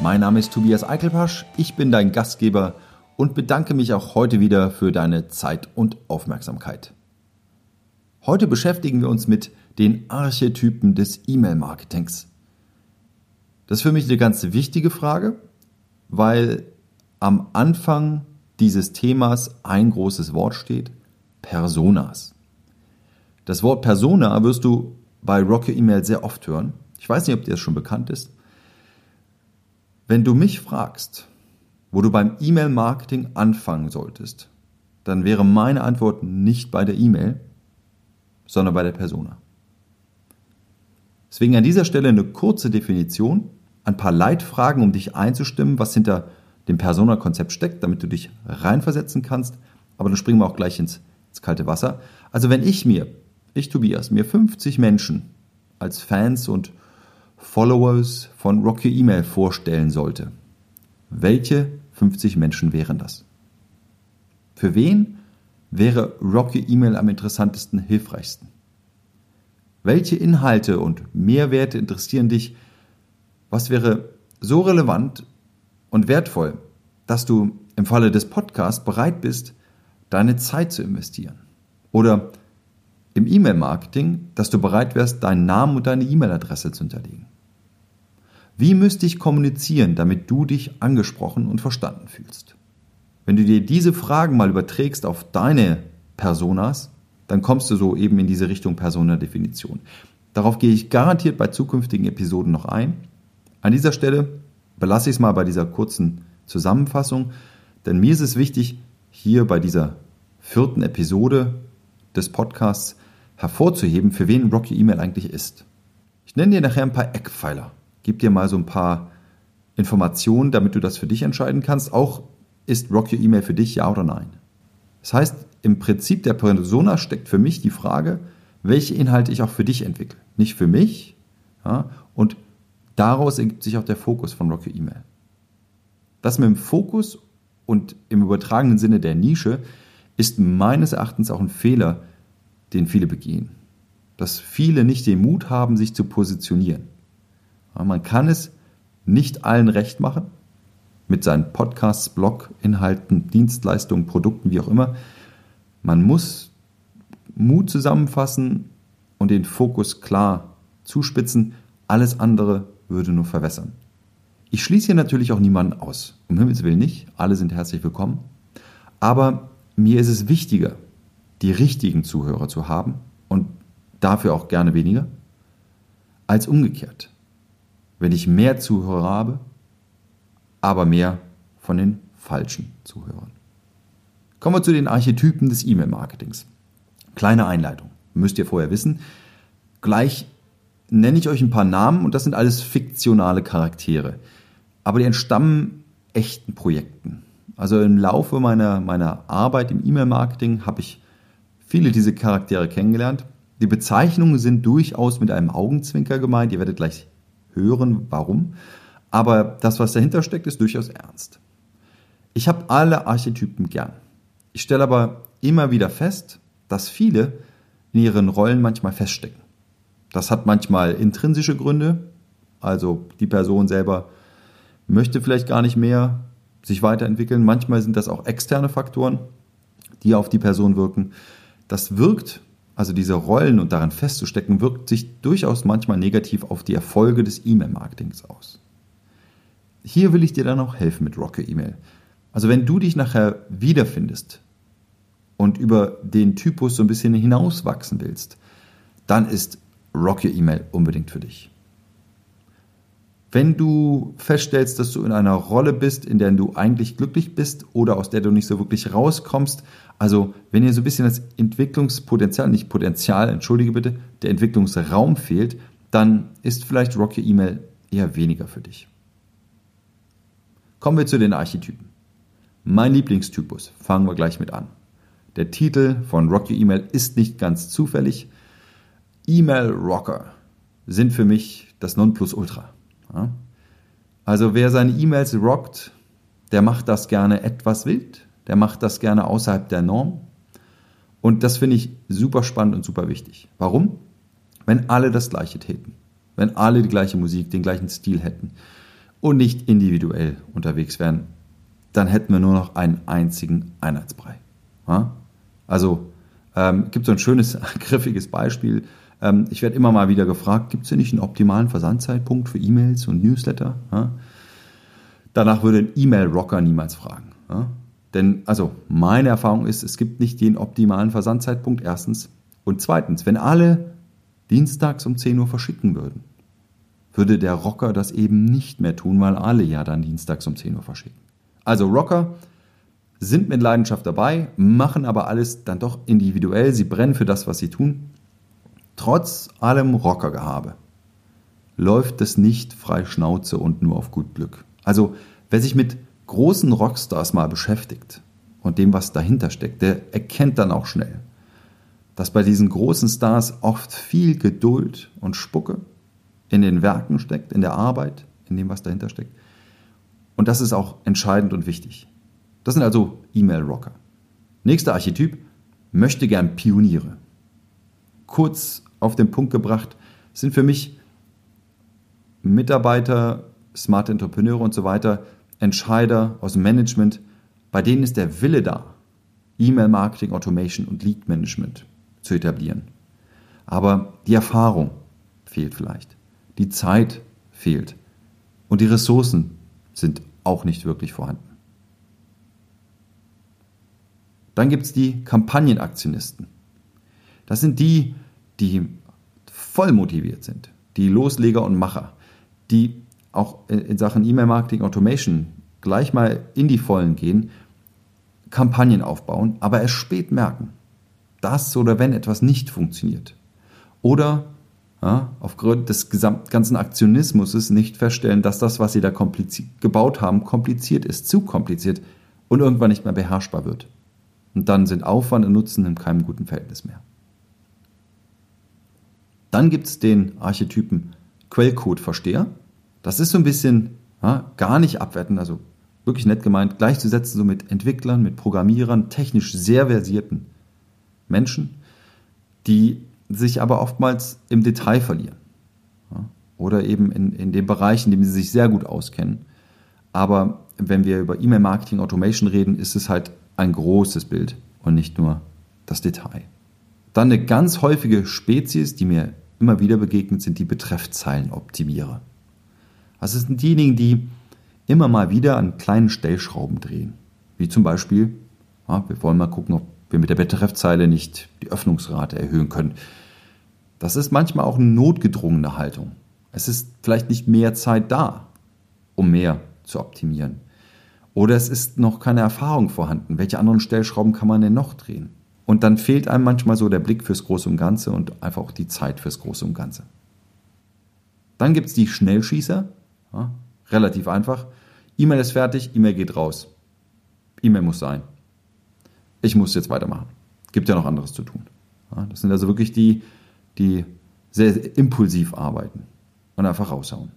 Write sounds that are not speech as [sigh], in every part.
Mein Name ist Tobias Eichelpasch, ich bin dein Gastgeber und bedanke mich auch heute wieder für deine Zeit und Aufmerksamkeit. Heute beschäftigen wir uns mit den Archetypen des E-Mail-Marketings. Das ist für mich eine ganz wichtige Frage, weil am Anfang dieses Themas ein großes Wort steht, Personas. Das Wort Persona wirst du bei Rocket Email sehr oft hören. Ich weiß nicht, ob dir das schon bekannt ist. Wenn du mich fragst, wo du beim E-Mail-Marketing anfangen solltest, dann wäre meine Antwort nicht bei der E-Mail, sondern bei der Persona. Deswegen an dieser Stelle eine kurze Definition, ein paar Leitfragen, um dich einzustimmen, was hinter dem Persona-Konzept steckt, damit du dich reinversetzen kannst. Aber dann springen wir auch gleich ins, ins kalte Wasser. Also wenn ich mir ich Tobias, mir 50 Menschen als Fans und Followers von Rocky Email vorstellen sollte, welche 50 Menschen wären das? Für wen wäre Rocky Email am interessantesten, hilfreichsten? Welche Inhalte und Mehrwerte interessieren dich? Was wäre so relevant und wertvoll, dass du im Falle des Podcasts bereit bist, deine Zeit zu investieren? Oder im E-Mail-Marketing, dass du bereit wärst, deinen Namen und deine E-Mail-Adresse zu hinterlegen. Wie müsste ich kommunizieren, damit du dich angesprochen und verstanden fühlst? Wenn du dir diese Fragen mal überträgst auf deine Personas, dann kommst du so eben in diese Richtung Persona-Definition. Darauf gehe ich garantiert bei zukünftigen Episoden noch ein. An dieser Stelle belasse ich es mal bei dieser kurzen Zusammenfassung, denn mir ist es wichtig, hier bei dieser vierten Episode des Podcasts hervorzuheben, für wen Rocky E-Mail eigentlich ist. Ich nenne dir nachher ein paar Eckpfeiler, gebe dir mal so ein paar Informationen, damit du das für dich entscheiden kannst. Auch ist Rocky E-Mail für dich ja oder nein. Das heißt, im Prinzip der Persona steckt für mich die Frage, welche Inhalte ich auch für dich entwickle. Nicht für mich. Ja, und daraus ergibt sich auch der Fokus von Rocky E-Mail. Das mit dem Fokus und im übertragenen Sinne der Nische ist meines Erachtens auch ein Fehler, den viele begehen. Dass viele nicht den Mut haben, sich zu positionieren. man kann es nicht allen recht machen, mit seinen Podcasts, Blog, Inhalten, Dienstleistungen, Produkten, wie auch immer. Man muss Mut zusammenfassen und den Fokus klar zuspitzen. Alles andere würde nur verwässern. Ich schließe hier natürlich auch niemanden aus. Um Himmels Willen nicht. Alle sind herzlich willkommen. Aber mir ist es wichtiger, die richtigen Zuhörer zu haben und dafür auch gerne weniger, als umgekehrt. Wenn ich mehr Zuhörer habe, aber mehr von den falschen Zuhörern. Kommen wir zu den Archetypen des E-Mail-Marketings. Kleine Einleitung. Müsst ihr vorher wissen. Gleich nenne ich euch ein paar Namen und das sind alles fiktionale Charaktere. Aber die entstammen echten Projekten. Also im Laufe meiner, meiner Arbeit im E-Mail-Marketing habe ich viele dieser Charaktere kennengelernt. Die Bezeichnungen sind durchaus mit einem Augenzwinker gemeint. Ihr werdet gleich hören, warum. Aber das, was dahinter steckt, ist durchaus ernst. Ich habe alle Archetypen gern. Ich stelle aber immer wieder fest, dass viele in ihren Rollen manchmal feststecken. Das hat manchmal intrinsische Gründe, also die Person selber möchte vielleicht gar nicht mehr sich weiterentwickeln. Manchmal sind das auch externe Faktoren, die auf die Person wirken. Das wirkt, also diese Rollen und daran festzustecken, wirkt sich durchaus manchmal negativ auf die Erfolge des E-Mail-Marketings aus. Hier will ich dir dann auch helfen mit Rocket Email. Also wenn du dich nachher wiederfindest und über den Typus so ein bisschen hinauswachsen willst, dann ist Rocket Email unbedingt für dich. Wenn du feststellst, dass du in einer Rolle bist, in der du eigentlich glücklich bist oder aus der du nicht so wirklich rauskommst, also wenn dir so ein bisschen das Entwicklungspotenzial, nicht Potenzial, entschuldige bitte, der Entwicklungsraum fehlt, dann ist vielleicht Rocky E-Mail eher weniger für dich. Kommen wir zu den Archetypen. mein Lieblingstypus. Fangen wir gleich mit an. Der Titel von Rock Your Email ist nicht ganz zufällig. E-Mail Rocker sind für mich das Nonplusultra. Also wer seine E-Mails rockt, der macht das gerne etwas wild, der macht das gerne außerhalb der Norm. Und das finde ich super spannend und super wichtig. Warum? Wenn alle das Gleiche täten, wenn alle die gleiche Musik, den gleichen Stil hätten und nicht individuell unterwegs wären, dann hätten wir nur noch einen einzigen Einheitsbrei. Also ähm, gibt so ein schönes, [laughs] griffiges Beispiel. Ähm, ich werde immer mal wieder gefragt, gibt es denn nicht einen optimalen Versandzeitpunkt für E-Mails und Newsletter? Ja? Danach würde ein E-Mail-Rocker niemals fragen. Ja? Denn, also, meine Erfahrung ist, es gibt nicht den optimalen Versandzeitpunkt, erstens. Und zweitens, wenn alle dienstags um 10 Uhr verschicken würden, würde der Rocker das eben nicht mehr tun, weil alle ja dann dienstags um 10 Uhr verschicken. Also Rocker sind mit Leidenschaft dabei, machen aber alles dann doch individuell, sie brennen für das, was sie tun. Trotz allem Rockergehabe läuft es nicht frei Schnauze und nur auf gut Glück. Also wer sich mit großen Rockstars mal beschäftigt und dem, was dahinter steckt, der erkennt dann auch schnell, dass bei diesen großen Stars oft viel Geduld und Spucke in den Werken steckt, in der Arbeit, in dem, was dahinter steckt. Und das ist auch entscheidend und wichtig. Das sind also E-Mail-Rocker. Nächster Archetyp möchte gern Pioniere. Kurz auf den Punkt gebracht sind für mich Mitarbeiter, smarte Entrepreneure und so weiter, Entscheider aus dem Management, bei denen ist der Wille da, E-Mail-Marketing, Automation und Lead-Management zu etablieren. Aber die Erfahrung fehlt vielleicht, die Zeit fehlt und die Ressourcen sind auch nicht wirklich vorhanden. Dann gibt es die Kampagnenaktionisten. Das sind die, die voll motiviert sind, die Losleger und Macher, die auch in Sachen E-Mail-Marketing Automation gleich mal in die Vollen gehen, Kampagnen aufbauen, aber erst spät merken, dass oder wenn etwas nicht funktioniert. Oder ja, aufgrund des ganzen Aktionismus nicht feststellen, dass das, was sie da gebaut haben, kompliziert ist, zu kompliziert und irgendwann nicht mehr beherrschbar wird. Und dann sind Aufwand und Nutzen in keinem guten Verhältnis mehr. Dann gibt es den Archetypen Quellcode-Versteher. Das ist so ein bisschen ja, gar nicht abwertend, also wirklich nett gemeint, gleichzusetzen so mit Entwicklern, mit Programmierern, technisch sehr versierten Menschen, die sich aber oftmals im Detail verlieren. Ja, oder eben in, in den Bereichen, in denen sie sich sehr gut auskennen. Aber wenn wir über E-Mail-Marketing Automation reden, ist es halt ein großes Bild und nicht nur das Detail. Dann eine ganz häufige Spezies, die mir immer wieder begegnet, sind die Betreffzeilenoptimierer. Es sind diejenigen, die immer mal wieder an kleinen Stellschrauben drehen. Wie zum Beispiel, ja, wir wollen mal gucken, ob wir mit der Betreffzeile nicht die Öffnungsrate erhöhen können. Das ist manchmal auch eine notgedrungene Haltung. Es ist vielleicht nicht mehr Zeit da, um mehr zu optimieren. Oder es ist noch keine Erfahrung vorhanden. Welche anderen Stellschrauben kann man denn noch drehen? Und dann fehlt einem manchmal so der Blick fürs Große und Ganze und einfach auch die Zeit fürs Große und Ganze. Dann gibt es die Schnellschießer. Ja, relativ einfach. E-Mail ist fertig, E-Mail geht raus. E-Mail muss sein. Ich muss jetzt weitermachen. Gibt ja noch anderes zu tun. Ja, das sind also wirklich die, die sehr impulsiv arbeiten und einfach raushauen.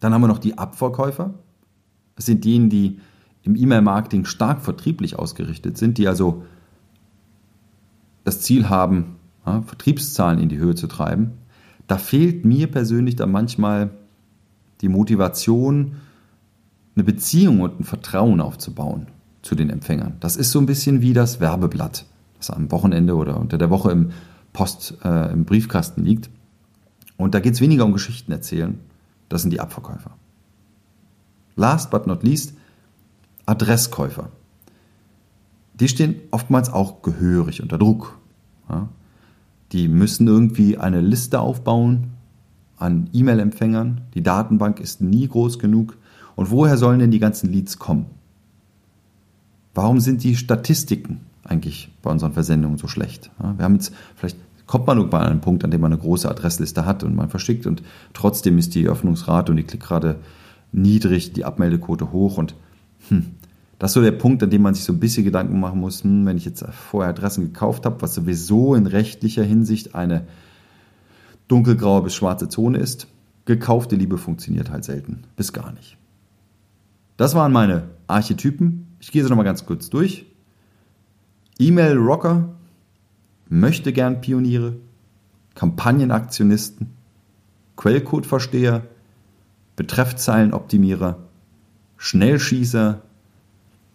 Dann haben wir noch die Abverkäufer. Das sind diejenigen, die im E-Mail-Marketing stark vertrieblich ausgerichtet sind, die also das Ziel haben, ja, Vertriebszahlen in die Höhe zu treiben. Da fehlt mir persönlich dann manchmal die Motivation, eine Beziehung und ein Vertrauen aufzubauen zu den Empfängern. Das ist so ein bisschen wie das Werbeblatt, das am Wochenende oder unter der Woche im Post, äh, im Briefkasten liegt. Und da geht es weniger um Geschichten erzählen. Das sind die Abverkäufer. Last but not least, Adresskäufer. Die stehen oftmals auch gehörig unter Druck. Ja? Die müssen irgendwie eine Liste aufbauen an E-Mail-Empfängern. Die Datenbank ist nie groß genug. Und woher sollen denn die ganzen Leads kommen? Warum sind die Statistiken eigentlich bei unseren Versendungen so schlecht? Ja, wir haben jetzt, vielleicht kommt man irgendwann an einen Punkt, an dem man eine große Adressliste hat und man verschickt und trotzdem ist die Öffnungsrate und die Klickrate niedrig, die Abmeldequote hoch und hm, das ist so der Punkt, an dem man sich so ein bisschen Gedanken machen muss, hm, wenn ich jetzt vorher Adressen gekauft habe, was sowieso in rechtlicher Hinsicht eine dunkelgraue bis schwarze Zone ist. Gekaufte Liebe funktioniert halt selten, bis gar nicht. Das waren meine Archetypen. Ich gehe sie nochmal ganz kurz durch. E-Mail-Rocker, möchte gern Pioniere, Kampagnenaktionisten, Quellcode-Versteher, Betreffzeilenoptimierer, Schnellschießer,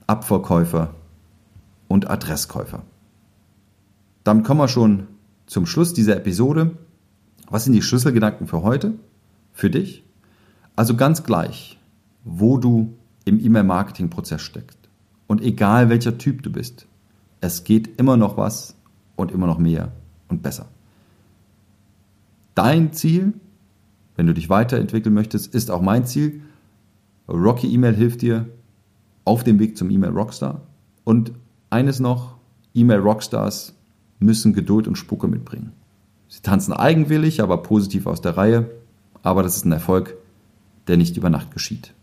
Abverkäufer und Adresskäufer. Damit kommen wir schon zum Schluss dieser Episode. Was sind die Schlüsselgedanken für heute? Für dich? Also ganz gleich, wo du im E-Mail-Marketing-Prozess steckst. Und egal welcher Typ du bist, es geht immer noch was und immer noch mehr und besser. Dein Ziel, wenn du dich weiterentwickeln möchtest, ist auch mein Ziel. Rocky E-Mail hilft dir auf dem Weg zum E-Mail Rockstar. Und eines noch, E-Mail Rockstars müssen Geduld und Spucke mitbringen. Sie tanzen eigenwillig, aber positiv aus der Reihe. Aber das ist ein Erfolg, der nicht über Nacht geschieht.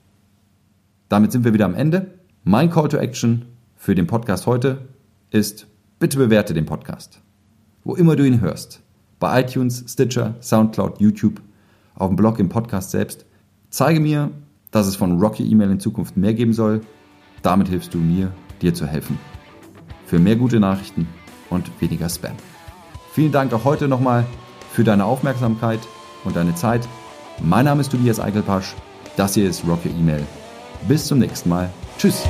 Damit sind wir wieder am Ende. Mein Call to Action für den Podcast heute ist, bitte bewerte den Podcast. Wo immer du ihn hörst. Bei iTunes, Stitcher, Soundcloud, YouTube, auf dem Blog, im Podcast selbst. Zeige mir, dass es von Rocky E-Mail in Zukunft mehr geben soll damit hilfst du mir, dir zu helfen. Für mehr gute Nachrichten und weniger Spam. Vielen Dank auch heute nochmal für deine Aufmerksamkeit und deine Zeit. Mein Name ist Tobias Eichelpasch. Das hier ist Rock Your Email. Bis zum nächsten Mal. Tschüss.